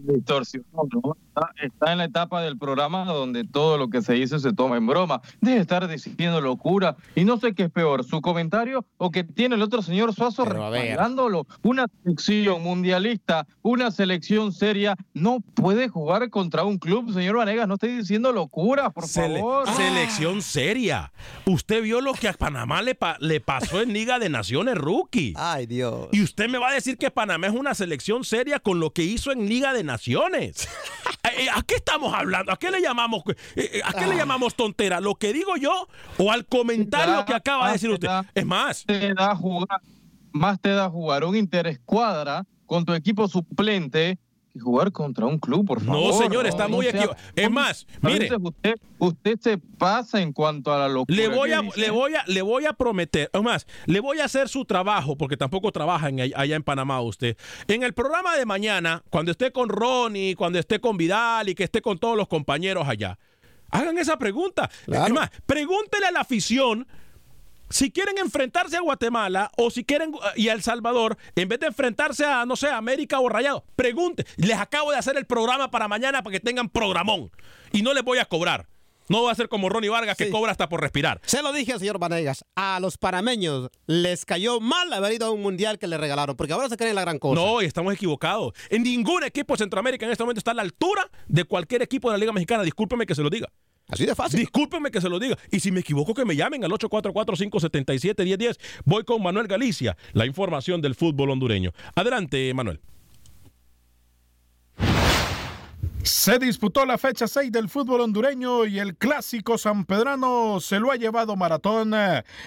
Está, está en la etapa del programa donde todo lo que se dice se toma en broma. Deje de estar diciendo locura. Y no sé qué es peor, su comentario o que tiene el otro señor Suazo respaldándolo. Una selección mundialista, una selección seria, no puede jugar contra un club, señor Vanegas. No estoy diciendo locura, por Sele- favor. Selección seria. Usted vio lo que a Panamá le, pa- le pasó en Liga de Naciones Rookie. Ay, Dios. Y usted me va a decir que Panamá es una selección seria con lo que hizo en Liga de Naciones. Eh, eh, ¿A qué estamos hablando? ¿A qué le llamamos, eh, ¿a qué le llamamos tontera? ¿Lo que digo yo o al comentario que acaba de decir usted? Es más. Te da jugar, más te da jugar un interescuadra con tu equipo suplente que jugar contra un club, por No, favor. señor, está muy equivocado. Es más, mire. Usted, usted se pasa en cuanto a la locura. Le voy, a, le, voy a, le voy a prometer, es más, le voy a hacer su trabajo, porque tampoco trabaja en- allá en Panamá usted. En el programa de mañana, cuando esté con Ronnie, cuando esté con Vidal y que esté con todos los compañeros allá, hagan esa pregunta. Es más, pregúntele a la afición si quieren enfrentarse a Guatemala o si quieren y a El Salvador, en vez de enfrentarse a, no sé, América o Rayado, pregunte. Les acabo de hacer el programa para mañana para que tengan programón y no les voy a cobrar. No va a ser como Ronnie Vargas que cobra hasta por respirar. Se lo dije al señor Vanegas, a los panameños les cayó mal haber ido a un mundial que le regalaron, porque ahora se creen la gran cosa. No, y estamos equivocados. En ningún equipo de Centroamérica en este momento está a la altura de cualquier equipo de la Liga Mexicana. Discúlpeme que se lo diga. Así de fácil. Discúlpenme que se lo diga. Y si me equivoco, que me llamen al 844-577-1010. Voy con Manuel Galicia, la información del fútbol hondureño. Adelante, Manuel. Se disputó la fecha 6 del fútbol hondureño y el clásico sanpedrano se lo ha llevado maratón.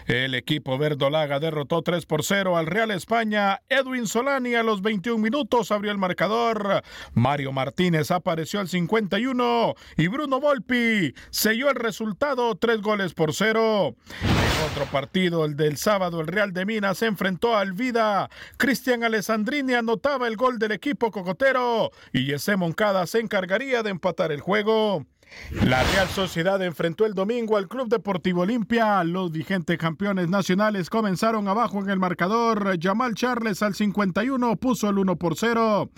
El equipo verdolaga derrotó 3 por 0 al Real España. Edwin Solani a los 21 minutos abrió el marcador. Mario Martínez apareció al 51 y Bruno Volpi selló el resultado 3 goles por 0. En otro partido, el del sábado, el Real de Minas se enfrentó al Vida. Cristian Alessandrini anotaba el gol del equipo cocotero y Jesse Moncada se encargaría de empatar el juego. La Real Sociedad enfrentó el domingo al Club Deportivo Olimpia. Los vigentes campeones nacionales comenzaron abajo en el marcador. Jamal Charles al 51 puso el 1 por 0.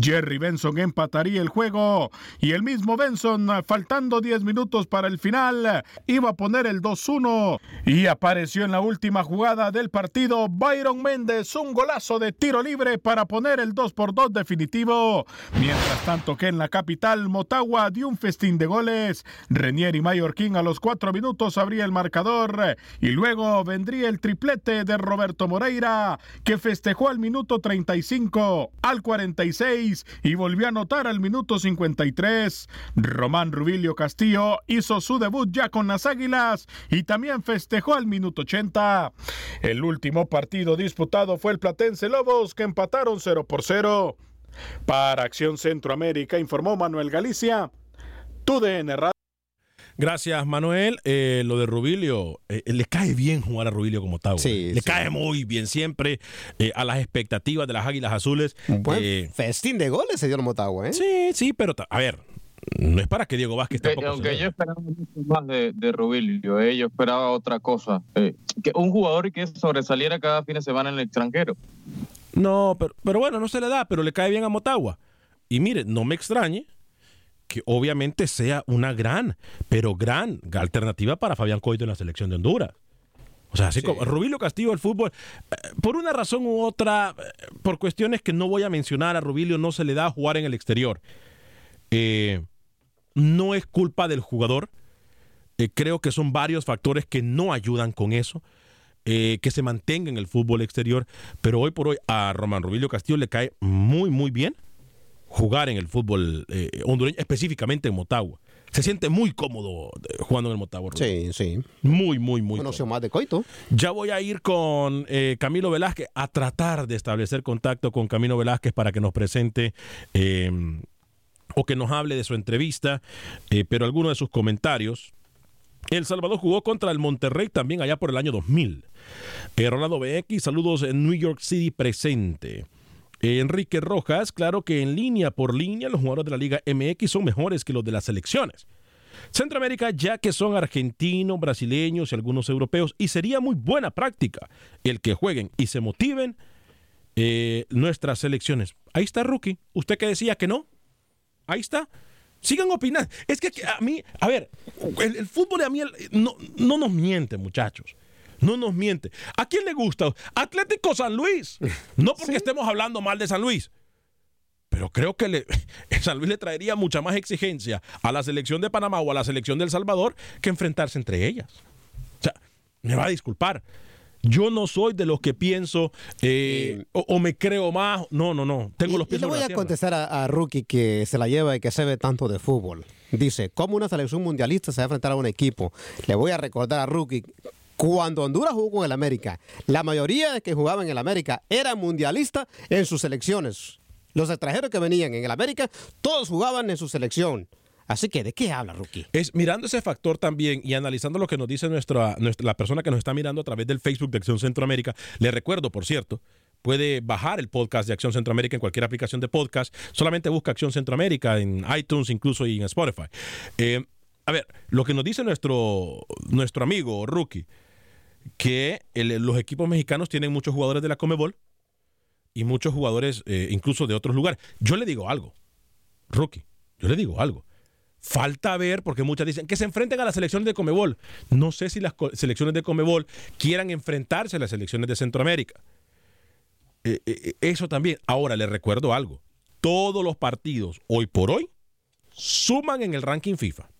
Jerry Benson empataría el juego. Y el mismo Benson, faltando 10 minutos para el final, iba a poner el 2-1. Y apareció en la última jugada del partido Byron Méndez, un golazo de tiro libre para poner el 2 por 2 definitivo. Mientras tanto que en la capital, Motagua dio un festín de goles. Renier y Mallorquín a los cuatro minutos abría el marcador y luego vendría el triplete de Roberto Moreira que festejó al minuto 35, al 46 y volvió a anotar al minuto 53. Román Rubilio Castillo hizo su debut ya con las Águilas y también festejó al minuto 80. El último partido disputado fue el Platense Lobos que empataron 0 por 0. Para Acción Centroamérica informó Manuel Galicia. TUDN Radio. Gracias, Manuel. Eh, lo de Rubilio, eh, le cae bien jugar a Rubilio como Tau. le cae muy bien siempre eh, a las expectativas de las Águilas Azules. Buen Eh, festín de goles se dio el Motagua, ¿eh? Sí, sí, pero a ver, no es para que Diego Vázquez Que- tampoco aunque yo esperaba mucho más de, de Rubilio, eh, yo esperaba otra cosa. eh, que un jugador que sobresaliera cada fin de semana en el extranjero. No, pero, pero bueno, no se le da, pero le cae bien a Motagua. Y mire, no me extrañe que obviamente sea una gran, pero gran alternativa para Fabián Coito en la selección de Honduras. O sea, así como Rubilio Castillo del fútbol, eh, por una razón u otra, eh, por cuestiones que no voy a mencionar, a Rubilio no se le da a jugar en el exterior. Eh, no es culpa del jugador. Eh, creo que son varios factores que no ayudan con eso. eh, que se mantenga en el fútbol exterior. Pero hoy por hoy a Román Rubilio Castillo le cae muy, muy bien jugar en el fútbol eh, hondureño, específicamente en Motagua. Se siente muy cómodo eh, jugando en el Motagua. Sí, sí. Muy, muy, muy. Opción más de coito. Ya voy a ir con eh, Camilo Velázquez a tratar de establecer contacto con Camilo Velázquez para que nos presente eh, o que nos hable de su entrevista, eh, pero algunos de sus comentarios. El Salvador jugó contra el Monterrey también allá por el año 2000. Eh, Ronaldo BX, saludos en New York City presente. Enrique Rojas, claro que en línea por línea los jugadores de la Liga MX son mejores que los de las selecciones. Centroamérica, ya que son argentinos, brasileños y algunos europeos, y sería muy buena práctica el que jueguen y se motiven eh, nuestras selecciones. Ahí está Rookie. Usted que decía que no. Ahí está. Sigan opinando. Es que a mí, a ver, el, el fútbol a mí el- no, no nos miente, muchachos. No nos miente. ¿A quién le gusta? Atlético San Luis. No porque estemos hablando mal de San Luis. Pero creo que le, San Luis le traería mucha más exigencia a la selección de Panamá o a la selección de El Salvador que enfrentarse entre ellas. O sea, me va a disculpar. Yo no soy de los que pienso eh, o, o me creo más. No, no, no. Tengo los Y pies le sobre voy la a contestar a, a Rookie que se la lleva y que sabe tanto de fútbol. Dice, ¿cómo una selección mundialista se va a enfrentar a un equipo? Le voy a recordar a Rookie, cuando Honduras jugó con el América, la mayoría de que jugaban en el América eran mundialistas en sus selecciones. Los extranjeros que venían en el América, todos jugaban en su selección. Así que, ¿de qué habla Rookie? Es mirando ese factor también y analizando lo que nos dice nuestra, la persona que nos está mirando a través del Facebook de Acción Centroamérica. Le recuerdo, por cierto, puede bajar el podcast de Acción Centroamérica en cualquier aplicación de podcast. Solamente busca Acción Centroamérica en iTunes incluso y en Spotify. Eh, a ver, lo que nos dice nuestro, nuestro amigo Rookie, que los equipos mexicanos tienen muchos jugadores de la Comebol y muchos jugadores eh, incluso de otros lugares. Yo le digo algo, Rookie, yo le digo algo. Falta ver, porque muchas dicen que se enfrenten a las selecciones de Comebol. No sé si las selecciones de Comebol quieran enfrentarse a las selecciones de Centroamérica. Eh, eh, eso también. Ahora le recuerdo algo. Todos los partidos, hoy por hoy, suman en el ranking FIFA.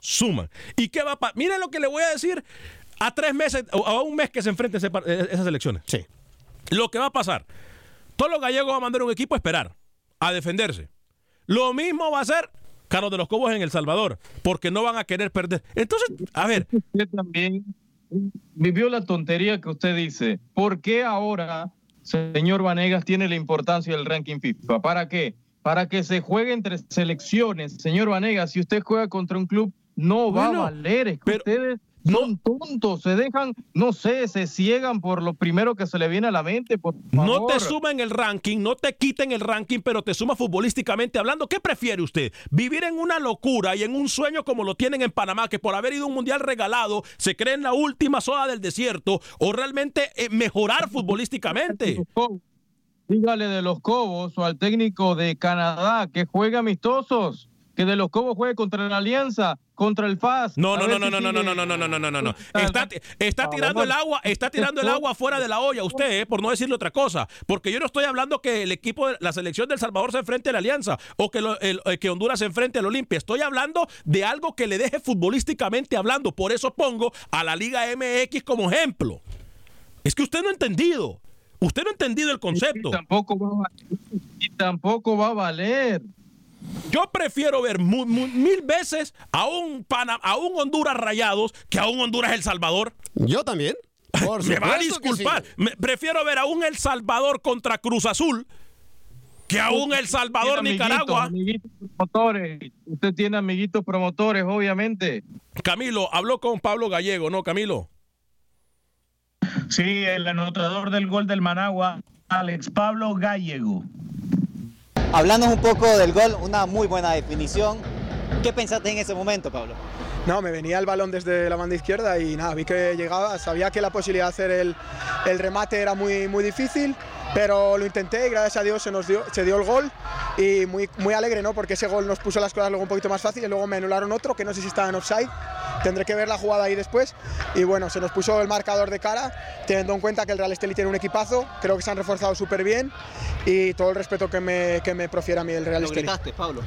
Suman. ¿Y qué va a? Miren lo que le voy a decir a tres meses, o a un mes que se enfrenten eh, esas elecciones. Sí. Lo que va a pasar. Todos los gallegos van a mandar un equipo a esperar, a defenderse. Lo mismo va a ser Carlos de los Cobos en El Salvador, porque no van a querer perder. Entonces, a ver. Usted también vivió la tontería que usted dice. ¿Por qué ahora, señor Vanegas, tiene la importancia del ranking FIFA? ¿Para qué? Para que se juegue entre selecciones. Señor Vanegas, si usted juega contra un club, no va Bueno, a valer. Es que ustedes son tontos, se dejan, no sé, se ciegan por lo primero que se le viene a la mente. Por No te sumen el ranking, no te quiten el ranking, pero te suma futbolísticamente hablando. ¿Qué prefiere usted? ¿Vivir en una locura y en un sueño como lo tienen en Panamá, que por haber ido a un mundial regalado se creen la última soda del desierto, o realmente eh, mejorar futbolísticamente? Dígale de los Cobos o al técnico de Canadá que juegue amistosos, que de los Cobos juegue contra la Alianza, contra el FAS. No, no, no, no, no, no, no, no, no, no, no, no, no. Está, está tirando el agua, está tirando el agua fuera de la olla usted, eh, por no decirle otra cosa. Porque yo no estoy hablando que el equipo, de la selección del Salvador se enfrente a la Alianza o que, lo- el- eh, que Honduras se enfrente al Olimpia. Estoy hablando de algo que le deje futbolísticamente hablando. Por eso pongo a la Liga MX como ejemplo. Es que usted no ha entendido. Usted no ha entendido el concepto. tampoco va a valer. Y tampoco va a valer. Yo prefiero ver mu- mu- mil veces a un, Pana- a un Honduras Rayados que a un Honduras El Salvador. Yo también. Por Me va a disculpar. sí. Me- prefiero ver a un El Salvador contra Cruz Azul que a un El Salvador amiguitos, Nicaragua. amiguitos promotores. Usted tiene amiguitos promotores, obviamente. Camilo, habló con Pablo Gallego, ¿no, Camilo? Sí, el anotador del gol del Managua, Alex Pablo Gallego. Hablanos un poco del gol, una muy buena definición. ¿Qué pensaste en ese momento, Pablo? No, me venía el balón desde la banda izquierda y nada, vi que llegaba, sabía que la posibilidad de hacer el, el remate era muy, muy difícil, pero lo intenté y gracias a Dios se nos dio, se dio el gol. Y muy, muy alegre, ¿no? Porque ese gol nos puso las cosas luego un poquito más fáciles, luego me anularon otro que no sé si estaba en offside, tendré que ver la jugada ahí después. Y bueno, se nos puso el marcador de cara, teniendo en cuenta que el Real Estelí tiene un equipazo, creo que se han reforzado súper bien. Y todo el respeto que me, que me profiera a mí el Real Lo Estelí. gritaste, Pablo.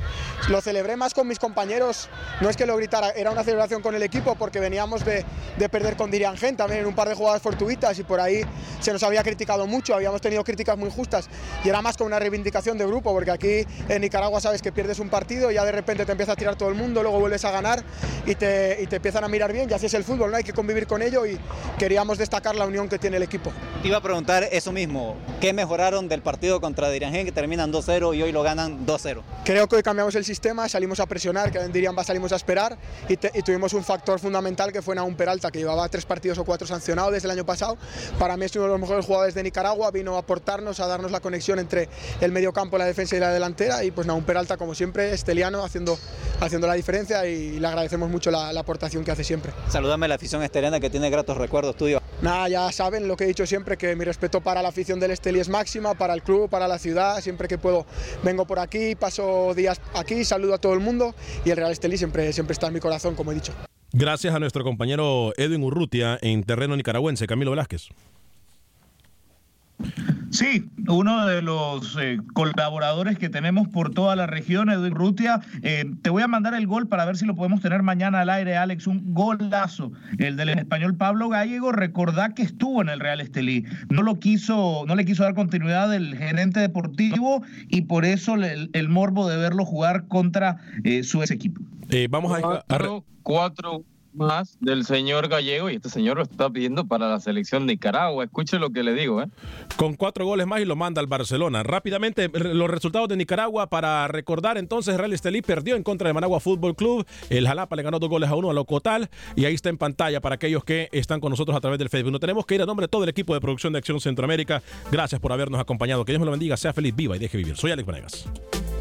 Lo celebré más con mis compañeros, no es que lo gritara, era una celebración con el equipo porque veníamos de, de perder con Dirian Gen también en un par de jugadas fortuitas y por ahí se nos había criticado mucho, habíamos tenido críticas muy justas y era más con una reivindicación de grupo porque aquí en Nicaragua sabes que pierdes un partido y ya de repente te empieza a tirar todo el mundo, luego vuelves a ganar y te, y te empiezan a mirar bien y así es el fútbol, ¿no? hay que convivir con ello y queríamos destacar la unión que tiene el equipo. Te iba a preguntar eso mismo, ¿qué mejoraron del partido contra Diragen que terminan 2-0 y hoy lo ganan 2-0? Creo que hoy cambiamos el sistema, salimos a presionar, que en Diriamba salimos a esperar y, te- y tuvimos un factor fundamental que fue Naum Peralta, que llevaba tres partidos o cuatro sancionado desde el año pasado. Para mí es uno de los mejores jugadores de Nicaragua, vino a aportarnos, a darnos la conexión entre el mediocampo, la defensa y la delantera y pues Naum Peralta, como siempre, esteliano, haciendo, haciendo la diferencia y le agradecemos mucho la, la aportación que hace siempre. Saludame a la afición esteriana que tiene gratos recuerdos tuyos. Nada, ya saben lo que he dicho siempre, que mi respeto para la afición del Esteli es máxima, para el club, para la ciudad, siempre que puedo vengo por aquí, paso días aquí, saludo a todo el mundo y el Real Esteli siempre, siempre está en mi corazón, como he dicho. Gracias a nuestro compañero Edwin Urrutia en terreno nicaragüense, Camilo Velázquez. Sí, uno de los eh, colaboradores que tenemos por toda la región, Edwin Rutia. Eh, te voy a mandar el gol para ver si lo podemos tener mañana al aire, Alex. Un golazo. El del español Pablo Gallego. Recordá que estuvo en el Real Estelí. No lo quiso, no le quiso dar continuidad el gerente deportivo y por eso el, el morbo de verlo jugar contra eh, su ex equipo. Eh, vamos a, a- Cuatro, cuatro más del señor Gallego y este señor lo está pidiendo para la selección de Nicaragua. Escuche lo que le digo, ¿eh? con cuatro goles más y lo manda al Barcelona. Rápidamente, los resultados de Nicaragua para recordar entonces, Real Estelí perdió en contra de Managua Fútbol Club. El Jalapa le ganó dos goles a uno a Locotal y ahí está en pantalla para aquellos que están con nosotros a través del Facebook. No tenemos que ir a nombre de todo el equipo de producción de Acción Centroamérica. Gracias por habernos acompañado. Que Dios me lo bendiga, sea feliz, viva y deje vivir. Soy Alex Vanegas.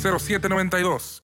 833-699-0792.